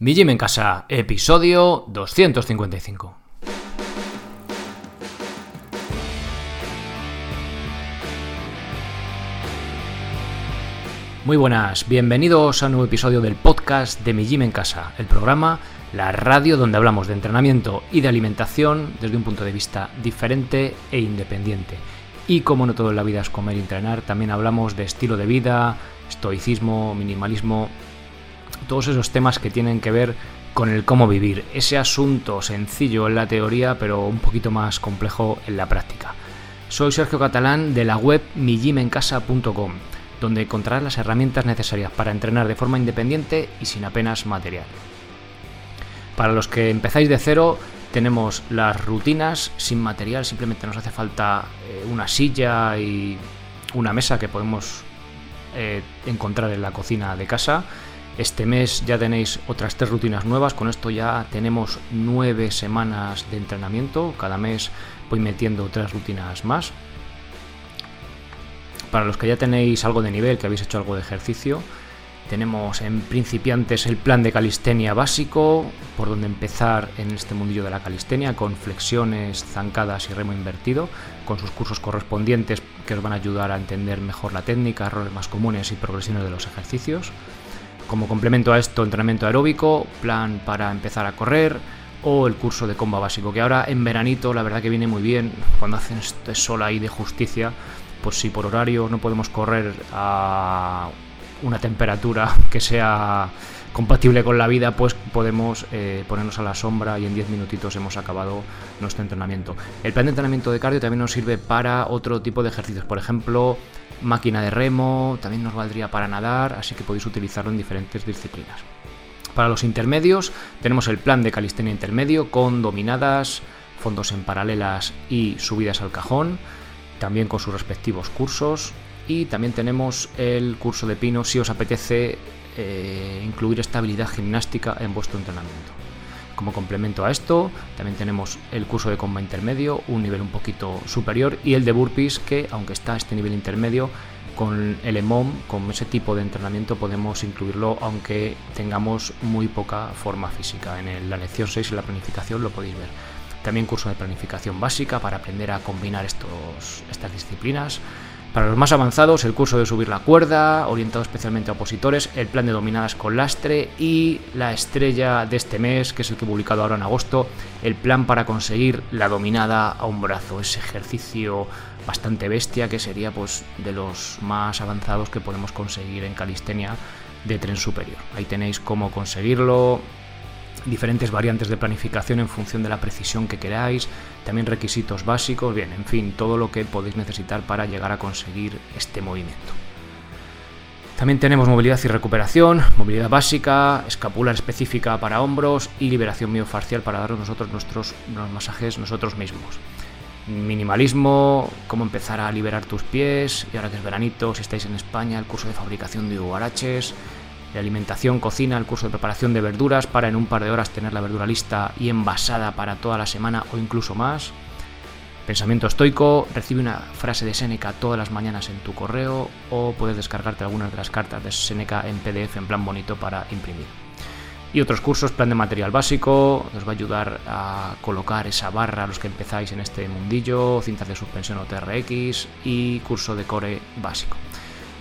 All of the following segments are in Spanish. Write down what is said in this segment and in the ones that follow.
Mi Gym en Casa, episodio 255. Muy buenas, bienvenidos a un nuevo episodio del podcast de Mi Gym en Casa, el programa, la radio donde hablamos de entrenamiento y de alimentación desde un punto de vista diferente e independiente. Y como no todo en la vida es comer y entrenar, también hablamos de estilo de vida, estoicismo, minimalismo todos esos temas que tienen que ver con el cómo vivir, ese asunto sencillo en la teoría pero un poquito más complejo en la práctica. Soy Sergio Catalán de la web mijimencasa.com, donde encontrarás las herramientas necesarias para entrenar de forma independiente y sin apenas material. Para los que empezáis de cero, tenemos las rutinas sin material, simplemente nos hace falta eh, una silla y una mesa que podemos eh, encontrar en la cocina de casa este mes ya tenéis otras tres rutinas nuevas, con esto ya tenemos nueve semanas de entrenamiento, cada mes voy metiendo tres rutinas más. Para los que ya tenéis algo de nivel, que habéis hecho algo de ejercicio, tenemos en principiantes el plan de calistenia básico, por donde empezar en este mundillo de la calistenia, con flexiones, zancadas y remo invertido, con sus cursos correspondientes que os van a ayudar a entender mejor la técnica, errores más comunes y progresiones de los ejercicios. Como complemento a esto, entrenamiento aeróbico, plan para empezar a correr o el curso de comba básico, que ahora en veranito la verdad que viene muy bien, cuando hacen este sol ahí de justicia, pues si por horario no podemos correr a una temperatura que sea compatible con la vida, pues podemos eh, ponernos a la sombra y en 10 minutitos hemos acabado nuestro entrenamiento. El plan de entrenamiento de cardio también nos sirve para otro tipo de ejercicios, por ejemplo, máquina de remo, también nos valdría para nadar, así que podéis utilizarlo en diferentes disciplinas. Para los intermedios tenemos el plan de calistenia intermedio con dominadas, fondos en paralelas y subidas al cajón, también con sus respectivos cursos. Y también tenemos el curso de pino si os apetece eh, incluir estabilidad gimnástica en vuestro entrenamiento. Como complemento a esto, también tenemos el curso de comba intermedio, un nivel un poquito superior, y el de burpees, que aunque está a este nivel intermedio, con el EMOM, con ese tipo de entrenamiento, podemos incluirlo aunque tengamos muy poca forma física. En la lección 6 en la planificación lo podéis ver. También curso de planificación básica para aprender a combinar estos, estas disciplinas. Para los más avanzados, el curso de subir la cuerda, orientado especialmente a opositores, el plan de dominadas con lastre y la estrella de este mes, que es el que he publicado ahora en agosto, el plan para conseguir la dominada a un brazo, ese ejercicio bastante bestia que sería pues de los más avanzados que podemos conseguir en calistenia de tren superior. Ahí tenéis cómo conseguirlo, diferentes variantes de planificación en función de la precisión que queráis, también requisitos básicos, bien, en fin, todo lo que podéis necesitar para llegar a conseguir este movimiento. También tenemos movilidad y recuperación, movilidad básica, escapular específica para hombros y liberación miofascial para darnos nosotros nuestros masajes nosotros mismos. Minimalismo, cómo empezar a liberar tus pies, y ahora que es veranito, si estáis en España, el curso de fabricación de huaraches, de alimentación, cocina, el curso de preparación de verduras para en un par de horas tener la verdura lista y envasada para toda la semana o incluso más. Pensamiento estoico, recibe una frase de Seneca todas las mañanas en tu correo o puedes descargarte algunas de las cartas de Seneca en PDF en plan bonito para imprimir. Y otros cursos, plan de material básico, os va a ayudar a colocar esa barra a los que empezáis en este mundillo, cintas de suspensión o TRX y curso de core básico.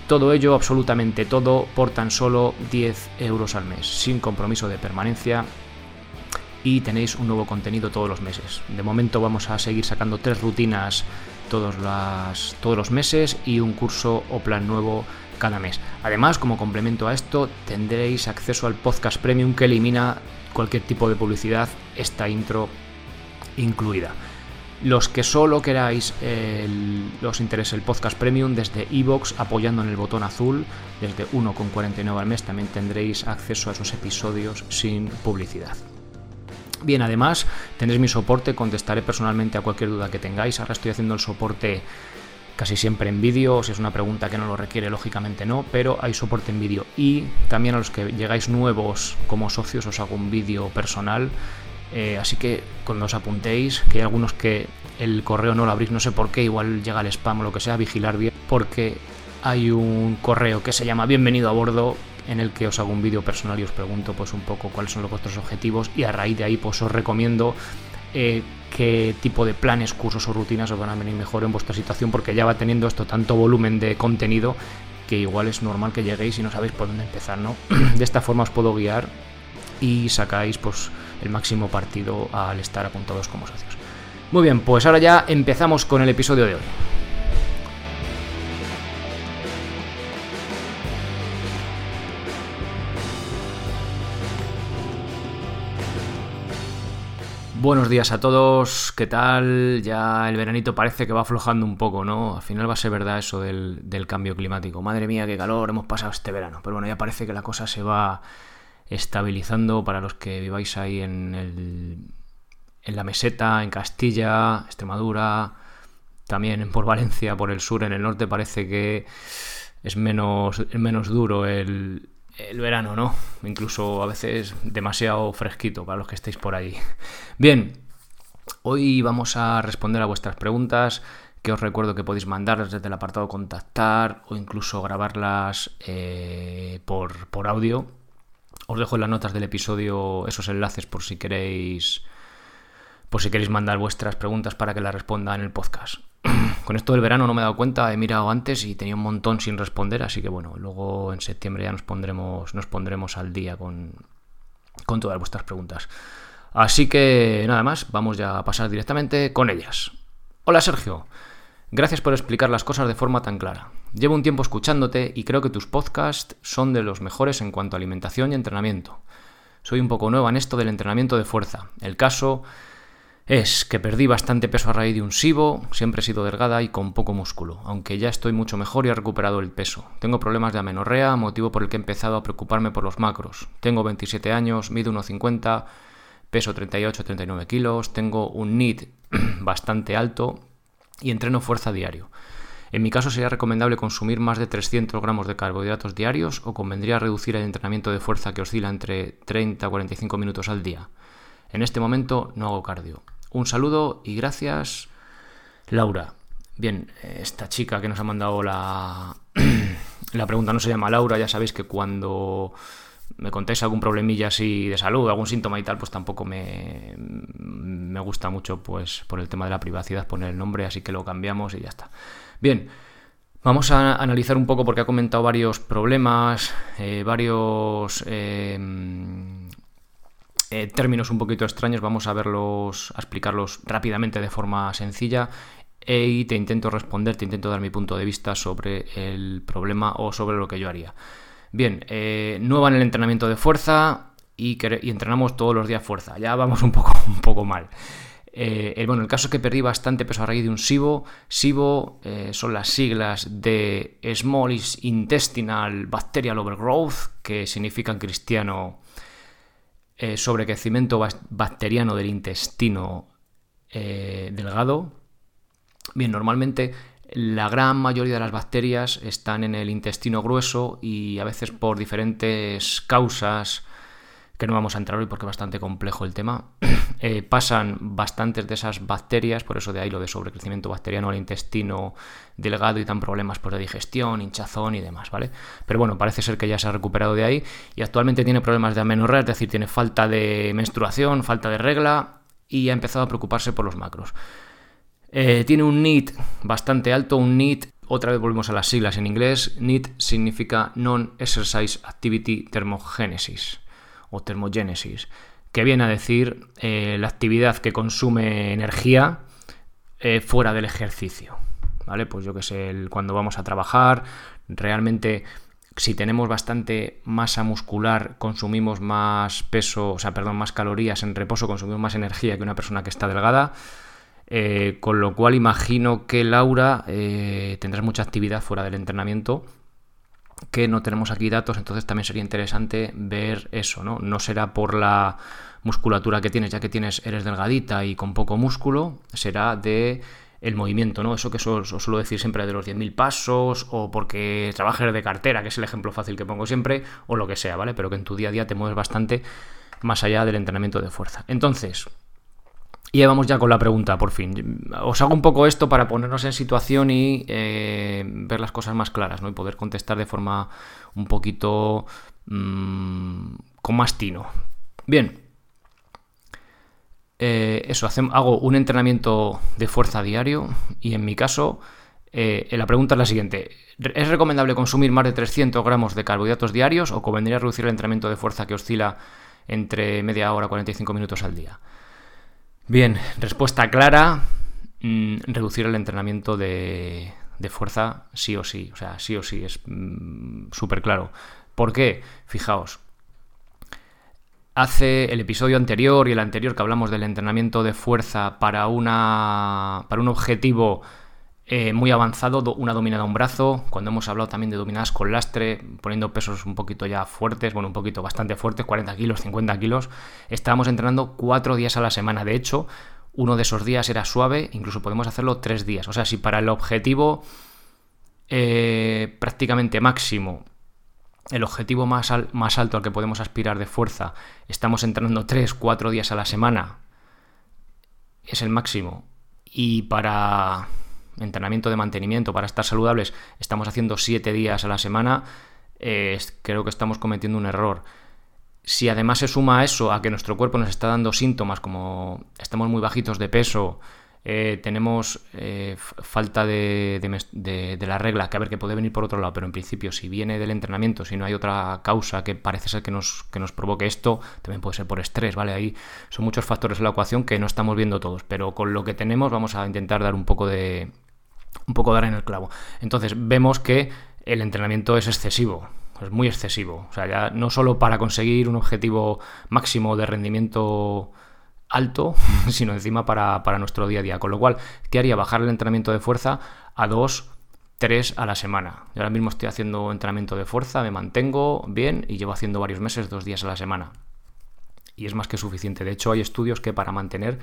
Todo ello, absolutamente todo, por tan solo 10 euros al mes, sin compromiso de permanencia y tenéis un nuevo contenido todos los meses. De momento vamos a seguir sacando tres rutinas todos, todos los meses y un curso o plan nuevo cada mes. Además, como complemento a esto, tendréis acceso al podcast premium que elimina cualquier tipo de publicidad, esta intro incluida. Los que solo queráis los interese el podcast premium desde iVoox apoyando en el botón azul, desde 1,49 al mes también tendréis acceso a esos episodios sin publicidad. Bien, además tendréis mi soporte, contestaré personalmente a cualquier duda que tengáis. Ahora estoy haciendo el soporte casi siempre en vídeo, si es una pregunta que no lo requiere, lógicamente no, pero hay soporte en vídeo. Y también a los que llegáis nuevos como socios os hago un vídeo personal eh, así que cuando os apuntéis, que hay algunos que el correo no lo abrís, no sé por qué, igual llega el spam o lo que sea, vigilar bien, porque hay un correo que se llama Bienvenido a bordo en el que os hago un vídeo personal y os pregunto pues un poco cuáles son los vuestros objetivos y a raíz de ahí pues os recomiendo eh, qué tipo de planes, cursos o rutinas os van a venir mejor en vuestra situación porque ya va teniendo esto tanto volumen de contenido que igual es normal que lleguéis y no sabéis por dónde empezar, ¿no? De esta forma os puedo guiar y sacáis pues el máximo partido al estar apuntados como socios. Muy bien, pues ahora ya empezamos con el episodio de hoy. Buenos días a todos, ¿qué tal? Ya el veranito parece que va aflojando un poco, ¿no? Al final va a ser verdad eso del, cambio climático. Madre mía, qué calor hemos pasado este verano. Pero bueno, ya parece que la cosa se va estabilizando para los que viváis ahí en, el, en la meseta, en Castilla, Extremadura, también por Valencia, por el sur, en el norte parece que es menos, es menos duro el, el verano, ¿no? Incluso a veces demasiado fresquito para los que estéis por ahí. Bien, hoy vamos a responder a vuestras preguntas que os recuerdo que podéis mandarlas desde el apartado contactar o incluso grabarlas eh, por, por audio. Os dejo en las notas del episodio esos enlaces por si queréis por si queréis mandar vuestras preguntas para que las responda en el podcast. Con esto del verano no me he dado cuenta, he mirado antes y tenía un montón sin responder, así que bueno, luego en septiembre ya nos pondremos, nos pondremos al día con, con todas vuestras preguntas. Así que nada más, vamos ya a pasar directamente con ellas. Hola Sergio, gracias por explicar las cosas de forma tan clara. Llevo un tiempo escuchándote y creo que tus podcasts son de los mejores en cuanto a alimentación y entrenamiento. Soy un poco nueva en esto del entrenamiento de fuerza. El caso es que perdí bastante peso a raíz de un SIBO, siempre he sido delgada y con poco músculo, aunque ya estoy mucho mejor y he recuperado el peso. Tengo problemas de amenorrea, motivo por el que he empezado a preocuparme por los macros. Tengo 27 años, mido 1,50, peso 38-39 kilos, tengo un NIT bastante alto y entreno fuerza diario. En mi caso sería recomendable consumir más de 300 gramos de carbohidratos diarios o convendría reducir el entrenamiento de fuerza que oscila entre 30 a 45 minutos al día. En este momento no hago cardio. Un saludo y gracias, Laura. Bien, esta chica que nos ha mandado la, la pregunta no se llama Laura, ya sabéis que cuando me contéis algún problemilla así de salud, algún síntoma y tal, pues tampoco me, me gusta mucho pues por el tema de la privacidad poner el nombre, así que lo cambiamos y ya está. Bien, vamos a analizar un poco porque ha comentado varios problemas, eh, varios... Eh, eh, términos un poquito extraños, vamos a verlos, a explicarlos rápidamente de forma sencilla y te intento responder, te intento dar mi punto de vista sobre el problema o sobre lo que yo haría. Bien, nueva en el entrenamiento de fuerza y, entrenamos todos los días fuerza. Ya vamos un poco, un poco mal. Eh, bueno, el caso es que perdí bastante peso a raíz de un SIBO. SIBO son las siglas de Small Intestinal Bacterial Overgrowth, que significa en cristiano eh, sobrecrecimiento bacteriano del intestino eh, delgado. Bien, normalmente la gran mayoría de las bacterias están en el intestino grueso y a veces por diferentes causas que no vamos a entrar hoy porque es bastante complejo el tema, eh, pasan bastantes de esas bacterias, por eso de ahí lo de sobrecrecimiento bacteriano al intestino delgado y dan problemas por pues, de digestión, hinchazón y demás, ¿vale? Pero bueno, parece ser que ya se ha recuperado de ahí y actualmente tiene problemas de amenorrea, es decir, tiene falta de menstruación, falta de regla y ha empezado a preocuparse por los macros. Eh, tiene un NEAT bastante alto, un NEAT, otra vez volvemos a las siglas en inglés, NEAT significa Non-Exercise Activity Thermogenesis o termogénesis, que viene a decir eh, la actividad que consume energía eh, fuera del ejercicio. ¿Vale? Pues yo que sé, cuando vamos a trabajar, realmente si tenemos bastante masa muscular, consumimos más peso, o sea, perdón, más calorías en reposo, consumimos más energía que una persona que está delgada. Eh, con lo cual imagino que Laura tendrá mucha actividad fuera del entrenamiento que no tenemos aquí datos, entonces también sería interesante ver eso, ¿no? No será por la musculatura que tienes, ya que tienes, eres delgadita y con poco músculo, será de el movimiento, ¿no? Eso que os, suelo decir siempre de los 10.000 pasos, o porque trabajes de cartera, que es el ejemplo fácil que pongo siempre, o lo que sea, ¿vale? Pero que en tu día a día te mueves bastante más allá del entrenamiento de fuerza. Entonces, Y vamos ya con la pregunta, por fin. Os hago un poco esto para ponernos en situación y eh, ver las cosas más claras, ¿no? Y poder contestar de forma un poquito mm, con más tino. Bien. Eh, eso, hago un entrenamiento de fuerza diario y en mi caso, eh, la pregunta es la siguiente. ¿Es recomendable consumir más de 300 gramos de carbohidratos diarios o convendría reducir el entrenamiento de fuerza que oscila entre media hora y 45 minutos al día? Bien, respuesta clara, mm, reducir el entrenamiento de, fuerza sí o sí, o sea, sí o sí, es mm, súper claro. ¿Por qué? Fijaos, hace el episodio anterior y el anterior que hablamos del entrenamiento de fuerza para, una, para un objetivo eh, muy avanzado, una dominada a un brazo, cuando hemos hablado también de dominadas con lastre, poniendo pesos un poquito ya fuertes, bueno, un poquito bastante fuertes, 40 kilos, 50 kilos, estábamos entrenando cuatro días a la semana. De hecho, uno de esos días era suave, incluso podemos hacerlo tres días. O sea, si para el objetivo eh, prácticamente máximo, el objetivo más, más alto al que podemos aspirar de fuerza, estamos entrenando tres, cuatro días a la semana, es el máximo. Y para entrenamiento de mantenimiento para estar saludables estamos haciendo 7 días a la semana, eh, creo que estamos cometiendo un error. Si además se suma a eso, a que nuestro cuerpo nos está dando síntomas como estamos muy bajitos de peso, eh, tenemos eh, falta de, la regla, que a ver, que puede venir por otro lado, pero en principio si viene del entrenamiento, si no hay otra causa que parece ser que nos, que nos provoque esto, también puede ser por estrés, ¿vale? Ahí son muchos factores en la ecuación que no estamos viendo todos, pero con lo que tenemos vamos a intentar dar un poco de, un poco dar en el clavo. Entonces vemos que el entrenamiento es excesivo, es muy excesivo. O sea, ya no solo para conseguir un objetivo máximo de rendimiento alto, sino encima para, nuestro día a día. Con lo cual, ¿qué haría? Bajar el entrenamiento de fuerza a dos, tres a la semana. Yo ahora mismo estoy haciendo entrenamiento de fuerza, me mantengo bien y llevo haciendo varios meses, dos días a la semana. Y es más que suficiente. De hecho, hay estudios que para mantener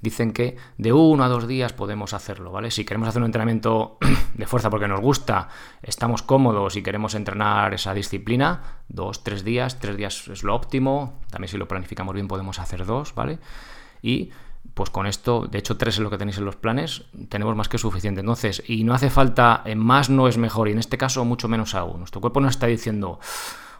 dicen que de uno a dos días podemos hacerlo, ¿vale? Si queremos hacer un entrenamiento de fuerza porque nos gusta, estamos cómodos y queremos entrenar esa disciplina, dos, tres días, tres días es lo óptimo, también si lo planificamos bien podemos hacer dos, ¿vale? Y pues con esto, de hecho tres es lo que tenéis en los planes, tenemos más que suficiente. Entonces, y no hace falta, más no es mejor, y en este caso mucho menos aún. Nuestro cuerpo nos está diciendo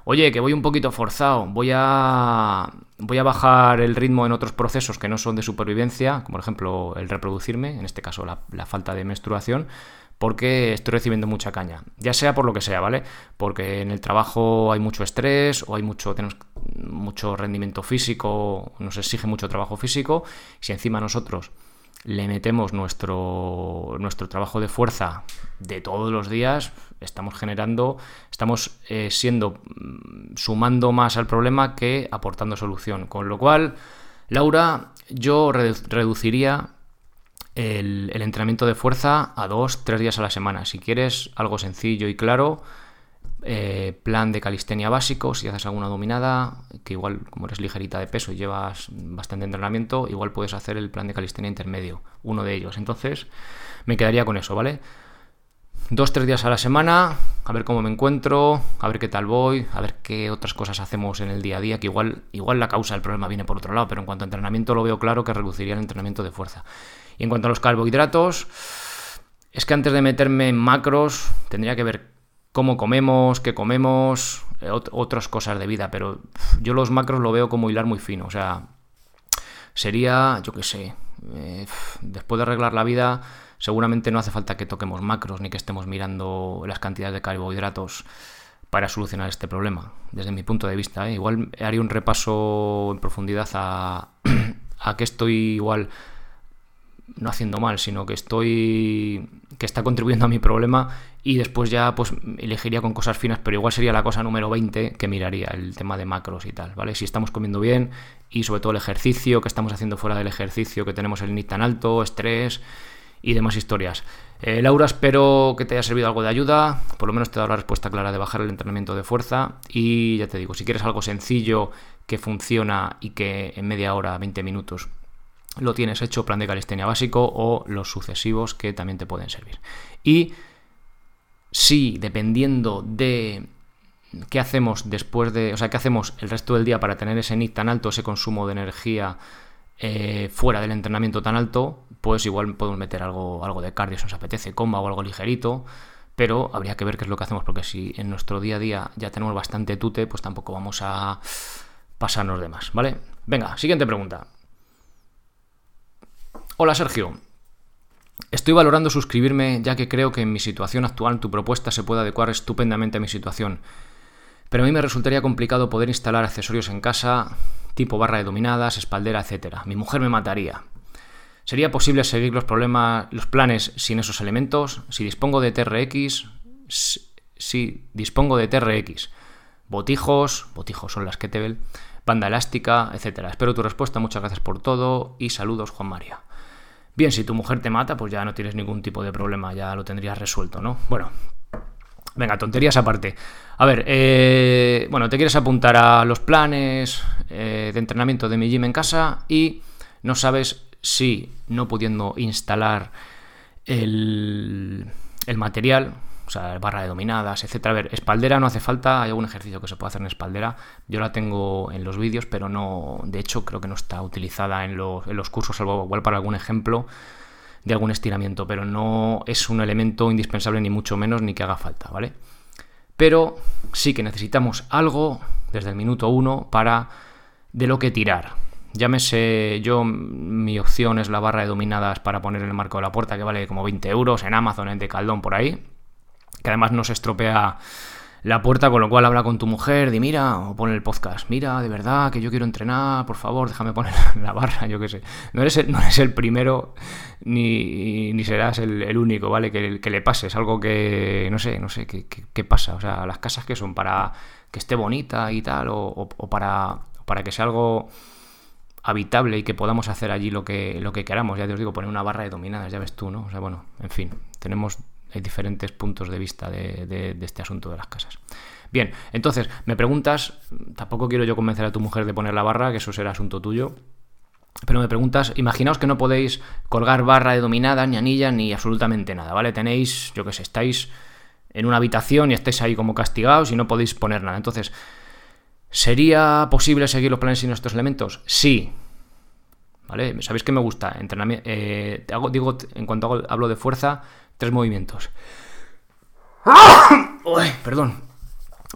oye, que voy un poquito forzado, voy a, voy a bajar el ritmo en otros procesos que no son de supervivencia, como por ejemplo el reproducirme, en este caso la, falta de menstruación, porque estoy recibiendo mucha caña. Ya sea por lo que sea, ¿vale? Porque en el trabajo hay mucho estrés o hay mucho, tenemos mucho rendimiento físico, nos exige mucho trabajo físico. Si encima nosotros le metemos nuestro, nuestro trabajo de fuerza de todos los días, estamos generando, estamos eh, siendo, mm, sumando más al problema que aportando solución. Con lo cual, Laura, yo reduciría el, el, entrenamiento de fuerza a dos, tres días a la semana. Si quieres algo sencillo y claro, eh, plan de calistenia básico, si haces alguna dominada, que igual como eres ligerita de peso y llevas bastante entrenamiento, igual puedes hacer el plan de calistenia intermedio, uno de ellos. Entonces, me quedaría con eso, ¿vale? Dos, tres días a la semana, a ver cómo me encuentro, a ver qué tal voy, a ver qué otras cosas hacemos en el día a día, que igual, igual la causa del problema viene por otro lado, pero en cuanto a entrenamiento lo veo claro que reduciría el entrenamiento de fuerza. Y en cuanto a los carbohidratos, es que antes de meterme en macros, tendría que ver cómo comemos, qué comemos, eh, otras cosas de vida, pero yo los macros lo veo como hilar muy fino, o sea, sería, yo qué sé, eh, después de arreglar la vida, seguramente no hace falta que toquemos macros ni que estemos mirando las cantidades de carbohidratos para solucionar este problema, desde mi punto de vista. ¿eh? Igual haría un repaso en profundidad a, a qué estoy igual no haciendo mal, sino que estoy que está contribuyendo a mi problema y después ya pues elegiría con cosas finas, pero igual sería la cosa número 20 que miraría el tema de macros y tal, ¿vale? Si estamos comiendo bien y sobre todo el ejercicio, que estamos haciendo fuera del ejercicio, que tenemos el NIT tan alto, estrés y demás historias. Eh, Laura, espero que te haya servido algo de ayuda, por lo menos te he dado la respuesta clara de bajar el entrenamiento de fuerza y ya te digo, si quieres algo sencillo que funciona y que en media hora, 20 minutos lo tienes hecho, plan de calistenia básico o los sucesivos que también te pueden servir. Y si dependiendo de qué hacemos después de, o sea, qué hacemos el resto del día para tener ese NIT tan alto, ese consumo de energía eh, fuera del entrenamiento tan alto, pues igual podemos meter algo, algo de cardio si nos apetece, comba o algo ligerito, pero habría que ver qué es lo que hacemos, porque si en nuestro día a día ya tenemos bastante tute, pues tampoco vamos a pasarnos de más, ¿vale? Venga, siguiente pregunta. Hola Sergio, Estoy valorando suscribirme ya que creo que en mi situación actual tu propuesta se puede adecuar estupendamente a mi situación. Pero a mí me resultaría complicado poder instalar accesorios en casa, tipo barra de dominadas, espaldera, etc. Mi mujer me mataría. ¿Sería posible seguir los problemas, los planes sin esos elementos? Si dispongo de TRX, si dispongo de TRX, botijos, botijos son las que te banda elástica, etc. Espero tu respuesta, muchas gracias por todo y saludos Juan María. Bien, si tu mujer te mata, pues ya no tienes ningún tipo de problema, ya lo tendrías resuelto, ¿no? Bueno, venga, tonterías aparte. A ver, eh, bueno, te quieres apuntar a los planes eh, de entrenamiento de mi gym en casa y no sabes si no pudiendo instalar el, el material, o sea, barra de dominadas, etcétera. A ver, espaldera no hace falta, hay algún ejercicio que se puede hacer en espaldera. Yo la tengo en los vídeos, pero no, de hecho, creo que no está utilizada en los, cursos, salvo igual para algún ejemplo de algún estiramiento, pero no es un elemento indispensable ni mucho menos ni que haga falta, ¿vale? Pero sí que necesitamos algo desde el minuto uno para de lo que tirar. Llámese, yo, mi opción es la barra de dominadas para poner en el marco de la puerta, que vale como 20 euros en Amazon, en Decaldón, por ahí que además no se estropea la puerta, con lo cual habla con tu mujer, di mira, o pone el podcast, mira, de verdad, que yo quiero entrenar, por favor, déjame poner la barra, yo qué sé. No eres el, no eres el primero ni, ni serás el, único, ¿vale? Que, le pase, es algo que, no sé, no sé, qué, pasa. O sea, las casas que son para que esté bonita y tal, o, o, para, para que sea algo habitable y que podamos hacer allí lo que, lo que queramos. Ya te os digo, poner una barra de dominadas, ya ves tú, ¿no? O sea, bueno, en fin, tenemos hay diferentes puntos de vista de, este asunto de las casas. Bien, entonces, me preguntas, tampoco quiero yo convencer a tu mujer de poner la barra, que eso será asunto tuyo, pero me preguntas, imaginaos que no podéis colgar barra de dominada, ni anilla, ni absolutamente nada, ¿vale? Tenéis, yo qué sé, estáis en una habitación y estáis ahí como castigados y no podéis poner nada. Entonces, ¿sería posible seguir los planes sin estos elementos? Sí. ¿Vale? ¿Sabéis que me gusta? Entrenamiento, eh, digo, en cuanto hablo de fuerza, Tres movimientos. perdón,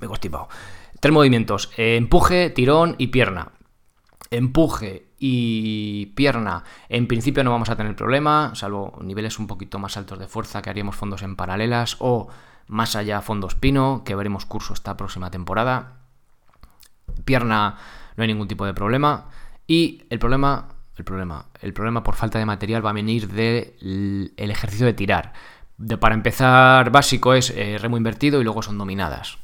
me he constipado. Tres movimientos. empuje, tirón y pierna. Empuje y pierna. En principio no vamos a tener problema, salvo niveles un poquito más altos de fuerza que haríamos fondos en paralelas o más allá fondos pino, que veremos curso esta próxima temporada. Pierna no hay ningún tipo de problema. Y el problema el problema. El problema por falta de material va a venir del ejercicio de tirar. De, para empezar, básico es eh, remo invertido y luego son dominadas.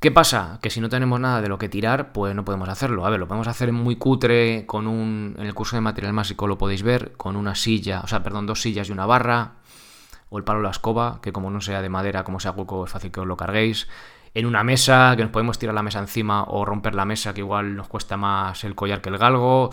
¿Qué pasa? Que si no tenemos nada de lo que tirar, pues no podemos hacerlo. A ver, lo podemos hacer muy cutre con un... En el curso de material básico lo podéis ver, con una silla, o sea, perdón, dos sillas y una barra, o el palo de la escoba, que como no sea de madera, como sea hueco, es fácil que os lo carguéis. En una mesa, que nos podemos tirar la mesa encima o romper la mesa, que igual nos cuesta más el collar que el galgo.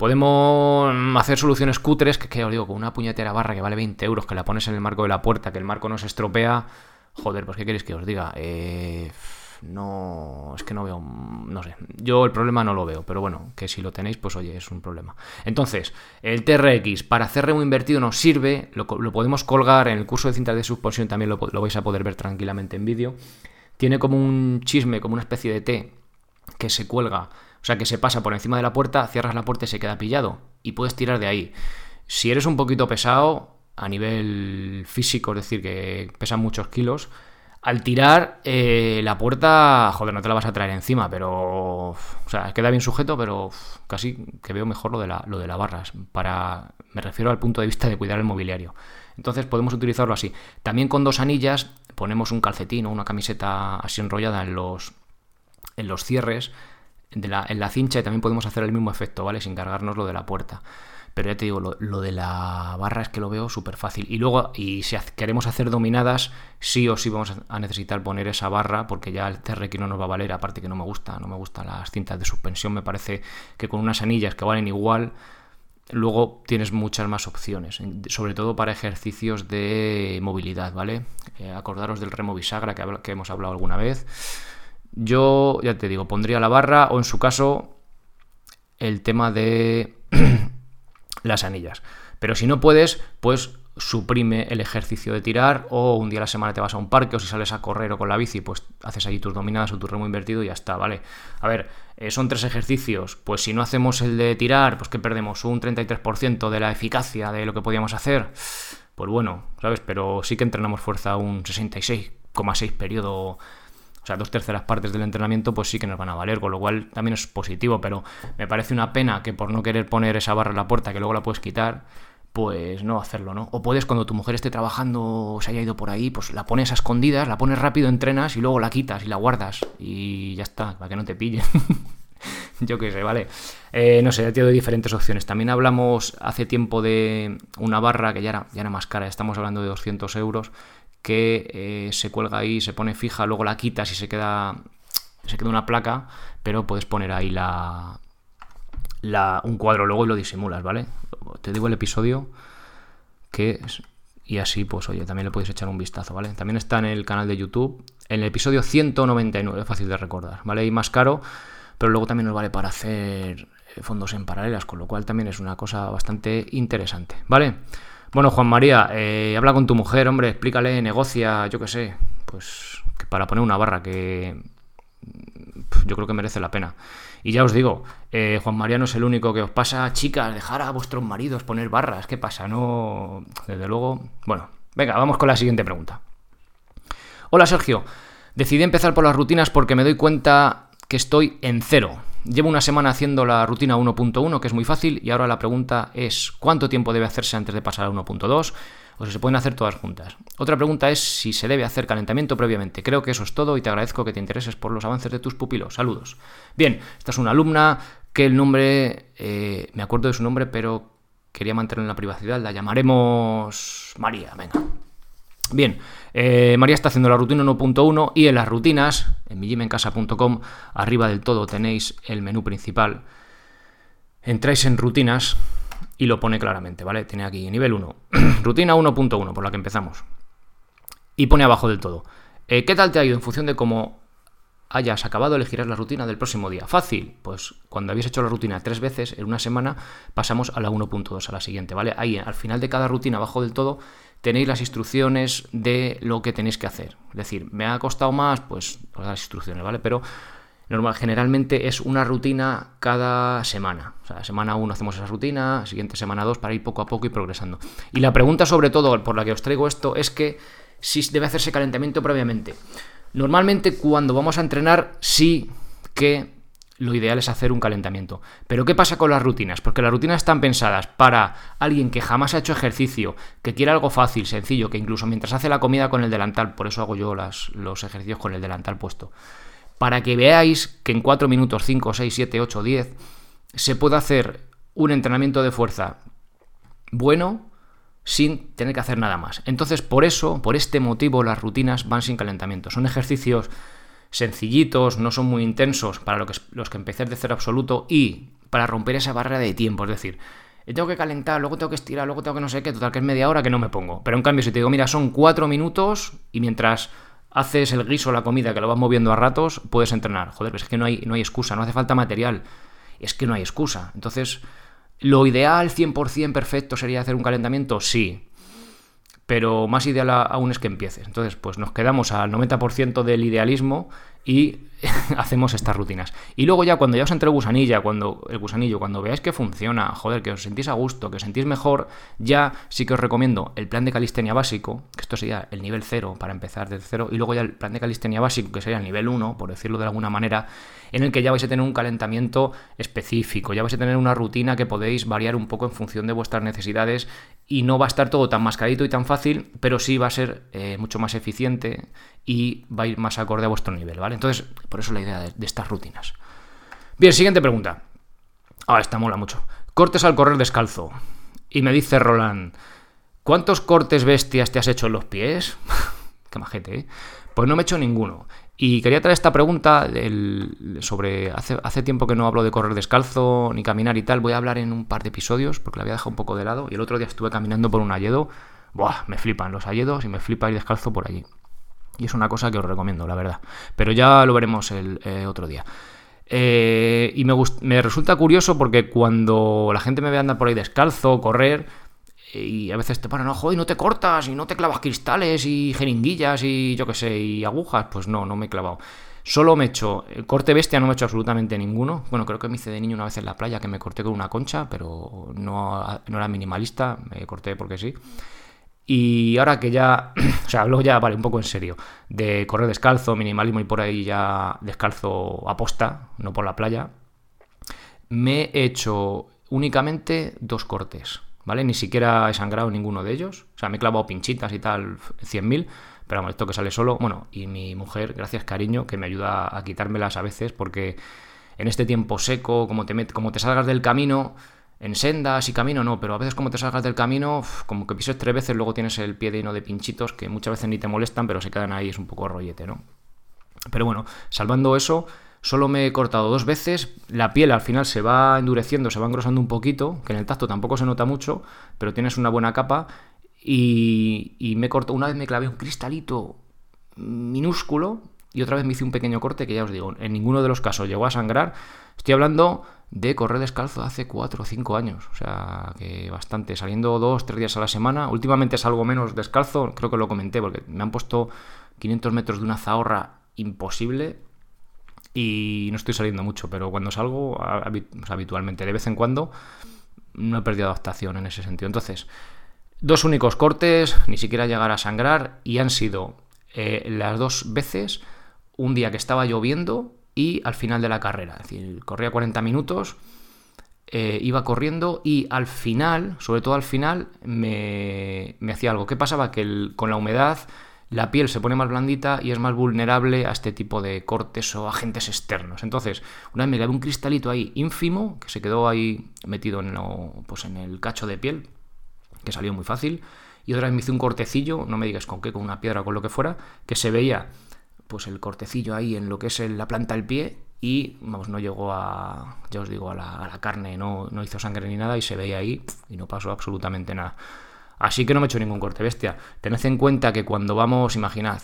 Podemos hacer soluciones cutres, que, que os digo, con una puñetera barra que vale 20 euros, que la pones en el marco de la puerta, que el marco no se estropea. Joder, pues ¿qué queréis que os diga? Eh, no, es que no veo, no sé, yo el problema no lo veo, pero bueno, que si lo tenéis, pues oye, es un problema. Entonces, el TRX para hacer remo invertido nos sirve, lo, podemos colgar en el curso de cintas de suspensión, también lo, lo vais a poder ver tranquilamente en vídeo. Tiene como un chisme, como una especie de T que se cuelga o sea que se pasa por encima de la puerta, cierras la puerta y se queda pillado. Y puedes tirar de ahí. Si eres un poquito pesado a nivel físico, es decir, que pesan muchos kilos, al tirar eh, la puerta, joder, no te la vas a traer encima, pero. O sea, queda bien sujeto, pero casi que veo mejor lo de la, lo de barra. Para, me refiero al punto de vista de cuidar el mobiliario. Entonces podemos utilizarlo así. También con dos anillas ponemos un calcetín o una camiseta así enrollada en los, en los cierres en la cincha y también podemos hacer el mismo efecto, ¿vale? Sin cargarnos lo de la puerta. Pero ya te digo, lo, de la barra es que lo veo súper fácil. Y luego, y si queremos hacer dominadas, sí o sí vamos a necesitar poner esa barra, porque ya el TRX no nos va a valer, aparte que no me gusta, no me gustan las cintas de suspensión, me parece que con unas anillas que valen igual, luego tienes muchas más opciones, sobre todo para ejercicios de movilidad, ¿vale? Eh, acordaros del remo bisagra que, que hemos hablado alguna vez yo, ya te digo, pondría la barra o en su caso el tema de las anillas. Pero si no puedes, pues suprime el ejercicio de tirar o un día a la semana te vas a un parque o si sales a correr o con la bici, pues haces ahí tus dominadas o tu remo invertido y ya está, ¿vale? A ver, eh, son tres ejercicios, pues si no hacemos el de tirar, pues que perdemos un 33% de la eficacia de lo que podíamos hacer, pues bueno, ¿sabes? Pero sí que entrenamos fuerza un 66,6 periodo o sea, dos terceras partes del entrenamiento, pues sí que nos van a valer, con lo cual también es positivo, pero me parece una pena que por no querer poner esa barra en la puerta, que luego la puedes quitar, pues no hacerlo, ¿no? O puedes cuando tu mujer esté trabajando o se haya ido por ahí, pues la pones a escondidas, la pones rápido, entrenas y luego la quitas y la guardas y ya está, para que no te pillen. Yo qué sé, vale. Eh, no sé, te doy diferentes opciones. También hablamos hace tiempo de una barra que ya era, ya era más cara, estamos hablando de 200 euros, que eh, se cuelga ahí, se pone fija, luego la quitas y se queda, se queda una placa, pero puedes poner ahí la, la, un cuadro luego y lo disimulas, ¿vale? Te digo el episodio que y así pues oye, también le podéis echar un vistazo, ¿vale? También está en el canal de YouTube, en el episodio 199, fácil de recordar, ¿vale? Y más caro, pero luego también nos vale para hacer eh, fondos en paralelas, con lo cual también es una cosa bastante interesante, ¿vale? Bueno, Juan María, eh, habla con tu mujer, hombre, explícale, negocia, yo qué sé, pues que para poner una barra que yo creo que merece la pena. Y ya os digo, eh, Juan María no es el único que os pasa, chicas, dejar a vuestros maridos poner barras. ¿Qué pasa? No, desde luego. Bueno, venga, vamos con la siguiente pregunta. Hola Sergio, decidí empezar por las rutinas porque me doy cuenta que estoy en cero. Llevo una semana haciendo la rutina 1.1, que es muy fácil, y ahora la pregunta es ¿cuánto tiempo debe hacerse antes de pasar a 1.2? o si se pueden hacer todas juntas. Otra pregunta es si se debe hacer calentamiento previamente. Creo que eso es todo y te agradezco que te intereses por los avances de tus pupilos. Saludos. Bien, esta es una alumna que el nombre, eh, me acuerdo de su nombre, pero quería mantener en la privacidad. La llamaremos María. Venga. Bien, eh, María está haciendo la rutina 1.1 y en las rutinas, en mijimencasa.com, arriba del todo tenéis el menú principal. Entráis en rutinas y lo pone claramente, ¿vale? Tiene aquí nivel 1, rutina 1.1, por la que empezamos. Y pone abajo del todo. Eh, ¿Qué tal te ha ido en función de cómo hayas acabado, elegirás la rutina del próximo día? Fácil, pues cuando habéis hecho la rutina tres veces en una semana, pasamos a la 1.2, a la siguiente, ¿vale? Ahí al final de cada rutina, abajo del todo, tenéis las instrucciones de lo que tenéis que hacer. Es decir, me ha costado más, pues las instrucciones, ¿vale? Pero normal, generalmente es una rutina cada semana. O sea, semana 1 hacemos esa rutina, siguiente semana 2 para ir poco a poco y progresando. Y la pregunta sobre todo por la que os traigo esto es que si debe hacerse calentamiento previamente. Normalmente cuando vamos a entrenar sí que lo ideal es hacer un calentamiento. Pero ¿qué pasa con las rutinas? Porque las rutinas están pensadas para alguien que jamás ha hecho ejercicio, que quiere algo fácil, sencillo, que incluso mientras hace la comida con el delantal, por eso hago yo los ejercicios con el delantal puesto para que veáis que en 4 minutos, 5, 6, 7, 8, 10, se puede hacer un entrenamiento de fuerza bueno sin tener que hacer nada más. Entonces, por eso, por este motivo, las rutinas van sin calentamiento. Son ejercicios sencillitos, no son muy intensos para los que empecé de cero absoluto y para romper esa barrera de tiempo. Es decir, tengo que calentar, luego tengo que estirar, luego tengo que no sé qué, total que es media hora que no me pongo. Pero en cambio, si te digo, mira, son 4 minutos y mientras haces el guiso, la comida, que lo vas moviendo a ratos, puedes entrenar. Joder, pues es que no hay, no hay excusa, no hace falta material. Es que no hay excusa. Entonces, ¿lo ideal 100% perfecto sería hacer un calentamiento? Sí. Pero más ideal aún es que empieces. Entonces, pues nos quedamos al 90% del idealismo y hacemos estas rutinas. Y luego ya cuando ya os entre el gusanilla, cuando el gusanillo, cuando veáis que funciona, joder, que os sentís a gusto, que os sentís mejor, ya sí que os recomiendo el plan de calistenia básico, que esto sería el nivel 0 para empezar desde cero, y luego ya el plan de calistenia básico, que sería el nivel 1, por decirlo de alguna manera, en el que ya vais a tener un calentamiento específico, ya vais a tener una rutina que podéis variar un poco en función de vuestras necesidades y no va a estar todo tan mascadito y tan fácil, pero sí va a ser eh, mucho más eficiente y va a ir más acorde a vuestro nivel, ¿vale? Entonces, por eso la idea de, estas rutinas. Bien, siguiente pregunta. Ah, esta mola mucho. Cortes al correr descalzo. Y me dice Roland, ¿cuántos cortes bestias te has hecho en los pies? Qué majete, ¿eh? Pues no me he hecho ninguno. Y quería traer esta pregunta sobre. Hace, hace, tiempo que no hablo de correr descalzo ni caminar y tal. Voy a hablar en un par de episodios porque la había dejado un poco de lado. Y el otro día estuve caminando por un alledo. Buah, me flipan los alledos y me flipa ir descalzo por allí. Y es una cosa que os recomiendo, la verdad. Pero ya lo veremos el eh, otro día. Eh, y me, me, resulta curioso porque cuando la gente me ve andar por ahí descalzo, correr, y a veces te paran, no, joder, no te cortas y no te clavas cristales y jeringuillas y yo qué sé, y agujas, pues no, no me he clavado. Solo me he hecho, corte bestia no me he hecho absolutamente ninguno. Bueno, creo que me hice de niño una vez en la playa que me corté con una concha, pero no, no era minimalista, me corté porque sí. Y ahora que ya, o sea, hablo ya, vale, un poco en serio, de correr descalzo, minimalismo y por ahí ya descalzo a posta, no por la playa, me he hecho únicamente dos cortes, ¿vale? Ni siquiera he sangrado ninguno de ellos, o sea, me he clavado pinchitas y tal, 100.000, pero bueno, esto que sale solo, bueno, y mi mujer, gracias cariño, que me ayuda a quitármelas a veces, porque en este tiempo seco, como te, como te salgas del camino, en sendas y camino no, pero a veces como te salgas del camino, como que pises tres veces, luego tienes el pie lleno de pinchitos que muchas veces ni te molestan, pero se quedan ahí, es un poco rollete, ¿no? Pero bueno, salvando eso, solo me he cortado dos veces, la piel al final se va endureciendo, se va engrosando un poquito, que en el tacto tampoco se nota mucho, pero tienes una buena capa, y, y me cortado, una vez me clavé un cristalito minúsculo, y otra vez me hice un pequeño corte que ya os digo, en ninguno de los casos llegó a sangrar, estoy hablando de correr descalzo hace 4 o 5 años. O sea, que bastante. Saliendo 2, 3 días a la semana. Últimamente salgo menos descalzo, creo que lo comenté, porque me han puesto 500 metros de una zahorra imposible. Y no estoy saliendo mucho, pero cuando salgo, habitualmente, de vez en cuando, no he perdido adaptación en ese sentido. Entonces, dos únicos cortes, ni siquiera llegar a sangrar, y han sido eh, las dos veces un día que estaba lloviendo y al final de la carrera. Es decir, corría 40 minutos, eh, iba corriendo y al final, sobre todo al final, me, hacía algo. ¿Qué pasaba? Que con la humedad la piel se pone más blandita y es más vulnerable a este tipo de cortes o agentes externos. Entonces, una vez me quedé un cristalito ahí ínfimo, que se quedó ahí metido en, pues en el cacho de piel, que salió muy fácil, y otra vez me hice un cortecillo, no me digas con qué, con una piedra o con lo que fuera, que se veía pues el cortecillo ahí en lo que es la planta del pie y vamos, no llegó a, ya os digo, a la, carne, no, no, hizo sangre ni nada y se veía ahí y no pasó absolutamente nada. Así que no me he hecho ningún corte bestia. Tened en cuenta que cuando vamos, imaginad,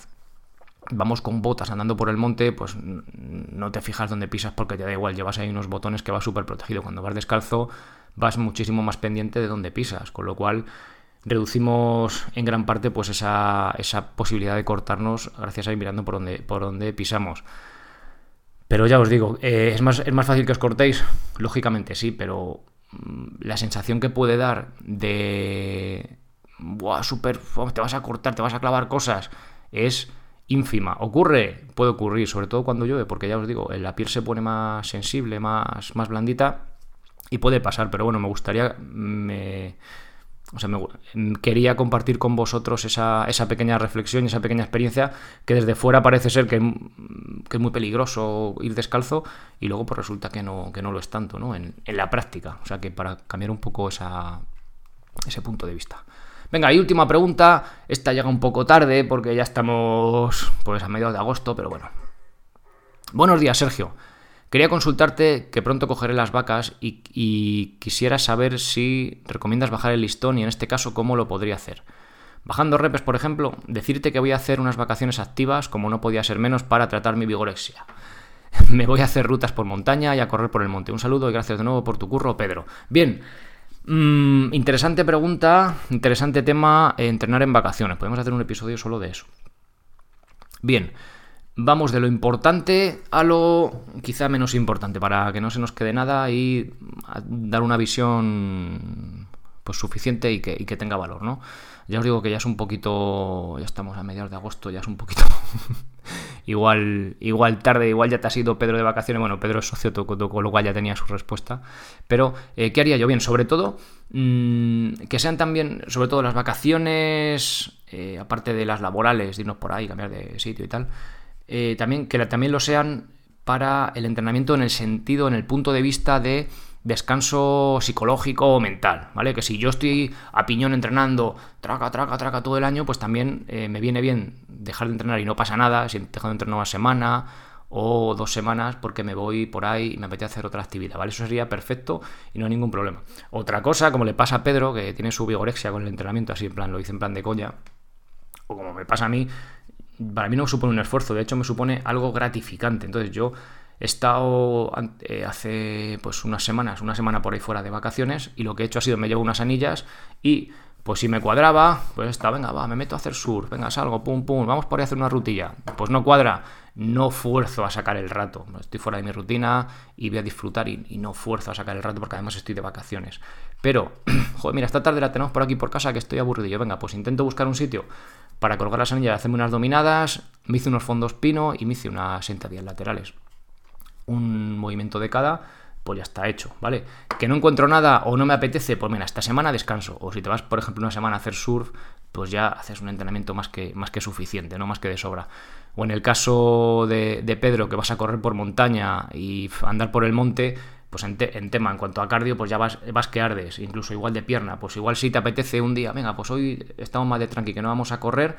vamos con botas andando por el monte, pues no te fijas dónde pisas porque te da igual, llevas ahí unos botones que va súper protegido. Cuando vas descalzo vas muchísimo más pendiente de dónde pisas, con lo cual reducimos en gran parte pues esa, posibilidad de cortarnos gracias a ir mirando por donde, por donde pisamos. Pero ya os digo, eh, ¿es, más, ¿es más fácil que os cortéis? Lógicamente sí, pero mm, la sensación que puede dar de... Buah, súper... Te vas a cortar, te vas a clavar cosas. Es ínfima. ¿Ocurre? Puede ocurrir, sobre todo cuando llueve, porque ya os digo, la piel se pone más sensible, más, más blandita y puede pasar, pero bueno, me gustaría... Me, o sea, me, quería compartir con vosotros esa, pequeña reflexión y esa pequeña experiencia que desde fuera parece ser que, es muy peligroso ir descalzo y luego pues resulta que no, que no lo es tanto, ¿no? En, la práctica. O sea que para cambiar un poco esa, ese punto de vista. Venga, y última pregunta. Esta llega un poco tarde porque ya estamos pues a mediados de agosto, pero bueno. Buenos días, Sergio. Quería consultarte que pronto cogeré las vacas y, quisiera saber si recomiendas bajar el listón y en este caso cómo lo podría hacer. Bajando repes, por ejemplo, decirte que voy a hacer unas vacaciones activas, como no podía ser menos, para tratar mi vigorexia. Me voy a hacer rutas por montaña y a correr por el monte. Un saludo y gracias de nuevo por tu curro, Pedro. Bien, mm, interesante pregunta, interesante tema, entrenar en vacaciones. Podemos hacer un episodio solo de eso. Bien, Vamos de lo importante a lo quizá menos importante, para que no se nos quede nada y dar una visión pues suficiente y que, tenga valor, ¿no? Ya os digo que ya es un poquito, ya estamos a mediados de agosto, ya es un poquito igual, igual tarde, igual ya te has ido Pedro de vacaciones, bueno, Pedro es socio, con lo cual ya tenía su respuesta, pero eh, ¿qué haría yo? Bien, sobre todo mm, que sean también, sobre todo las vacaciones, eh, aparte de las laborales, irnos por ahí, cambiar de sitio y tal, eh, también, que también lo sean para el entrenamiento en el sentido, en el punto de vista de descanso psicológico o mental, ¿vale? Que si yo estoy a piñón entrenando, traca, traca, traca todo el año, pues también eh, me viene bien dejar de entrenar y no pasa nada, si dejo de entrenar una semana o dos semanas porque me voy por ahí y me apetece hacer otra actividad, ¿vale? Eso sería perfecto y no hay ningún problema. Otra cosa, como le pasa a Pedro, que tiene su vigorexia con el entrenamiento, así en plan, lo hice en plan de coña, o como me pasa a mí, para mí no supone un esfuerzo, de hecho me supone algo gratificante. Entonces yo He estado eh, hace pues unas semanas, una semana por ahí fuera de vacaciones y lo que he hecho ha sido me llevo unas anillas y pues si me cuadraba, pues está, venga, va, me meto a hacer surf, venga, salgo, pum, pum, vamos por ahí a hacer una rutilla. Pues no cuadra, no fuerzo a sacar el rato. Estoy fuera de mi rutina y voy a disfrutar y, no fuerzo a sacar el rato porque además estoy de vacaciones. Pero, joder, mira, esta tarde la tenemos por aquí por casa que estoy aburrido. Yo, venga, pues intento buscar un sitio para colgar las anillas hacerme unas dominadas. Me hice unos fondos pino y me hice unas sentadillas laterales. Un movimiento de cada pues ya está hecho, ¿vale? Que no encuentro nada o no me apetece, pues mira, esta semana descanso. O si te vas, por ejemplo, una semana a hacer surf, pues ya haces un entrenamiento más que, más que suficiente, no más que de sobra. O en el caso de, Pedro, que vas a correr por montaña y andar por el monte, pues en, tema, en cuanto a cardio, pues ya vas, vas que ardes, incluso igual de pierna. Pues igual si te apetece un día, venga, pues hoy estamos más de tranqui, que no vamos a correr,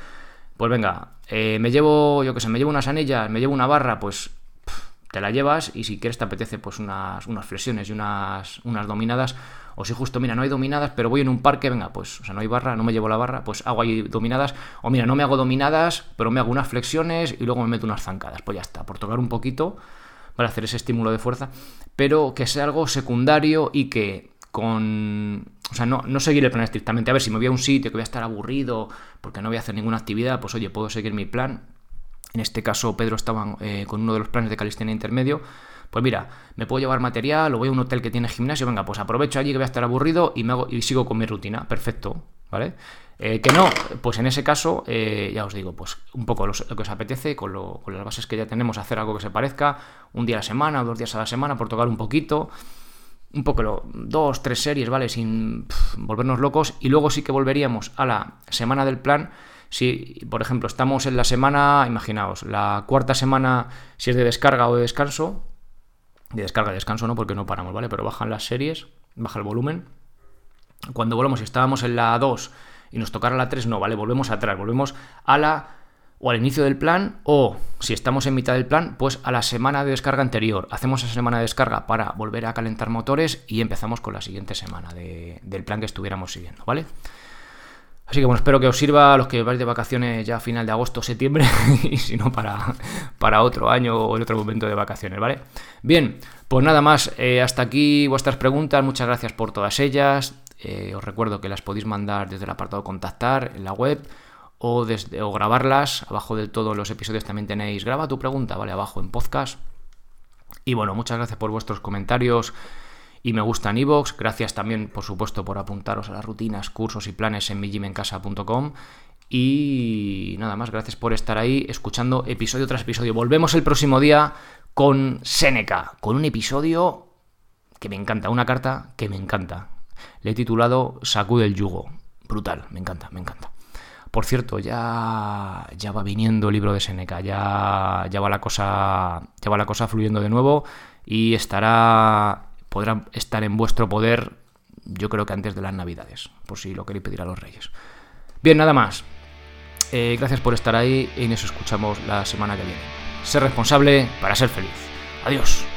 pues venga, eh, me llevo, yo que sé, me llevo unas anillas, me llevo una barra, pues te la llevas y si quieres te apetece pues unas, unas flexiones y unas, unas dominadas, o si justo, mira, no hay dominadas, pero voy en un parque, venga, pues, o sea, no hay barra, no me llevo la barra, pues hago ahí dominadas, o mira, no me hago dominadas, pero me hago unas flexiones y luego me meto unas zancadas, pues ya está, por tocar un poquito, para hacer ese estímulo de fuerza, pero que sea algo secundario y que con... O sea, no, no seguir el plan estrictamente. A ver, si me voy a un sitio que voy a estar aburrido porque no voy a hacer ninguna actividad, pues oye, puedo seguir mi plan, en este caso Pedro estaba eh, con uno de los planes de calistenia intermedio, pues mira, me puedo llevar material o voy a un hotel que tiene gimnasio, venga, pues aprovecho allí que voy a estar aburrido y, me hago, y sigo con mi rutina, perfecto, ¿vale? Eh, que no, pues en ese caso, eh, ya os digo, pues un poco lo, que os apetece, con, las bases que ya tenemos, hacer algo que se parezca, un día a la semana dos días a la semana, por tocar un poquito, un poco, lo, dos, tres series, ¿vale? Sin volvernos locos, y luego sí que volveríamos a la semana del plan si, por ejemplo, estamos en la semana, imaginaos, la cuarta semana, si es de descarga o de descanso, de descarga y descanso no, porque no paramos, ¿vale? Pero bajan las series, baja el volumen. Cuando volvemos, si estábamos en la 2 y nos tocara la 3, no, ¿vale? Volvemos atrás, volvemos a la o al inicio del plan o si estamos en mitad del plan, pues a la semana de descarga anterior. Hacemos esa semana de descarga para volver a calentar motores y empezamos con la siguiente semana del plan que estuviéramos siguiendo, ¿vale? Así que bueno, espero que os sirva a los que vais de vacaciones ya a final de agosto, septiembre, y si no para, para otro año o en otro momento de vacaciones, ¿vale? Bien, pues nada más, eh, hasta aquí vuestras preguntas, muchas gracias por todas ellas. Eh, os recuerdo que las podéis mandar desde el apartado contactar en la web o, desde, o grabarlas. Abajo de todos los episodios también tenéis graba tu pregunta, ¿vale? Abajo en podcast. Y bueno, muchas gracias por vuestros comentarios y me gusta en iVoox. Gracias también, por supuesto, por apuntaros a las rutinas, cursos y planes en mijimencasa.com. Y nada más, gracias por estar ahí escuchando episodio tras episodio. Volvemos el próximo día con Seneca, con un episodio que me encanta, una carta que me encanta. Le he titulado Sacude el yugo. Brutal, me encanta, me encanta. Por cierto, ya, ya va viniendo el libro de Seneca, ya, ya, va la cosa, ya va la cosa fluyendo de nuevo y estará podrá estar en vuestro poder, yo creo que antes de las Navidades, por si lo queréis pedir a los Reyes. Bien, nada más. Eh, gracias por estar ahí y nos escuchamos la semana que viene. Ser responsable para ser feliz. Adiós.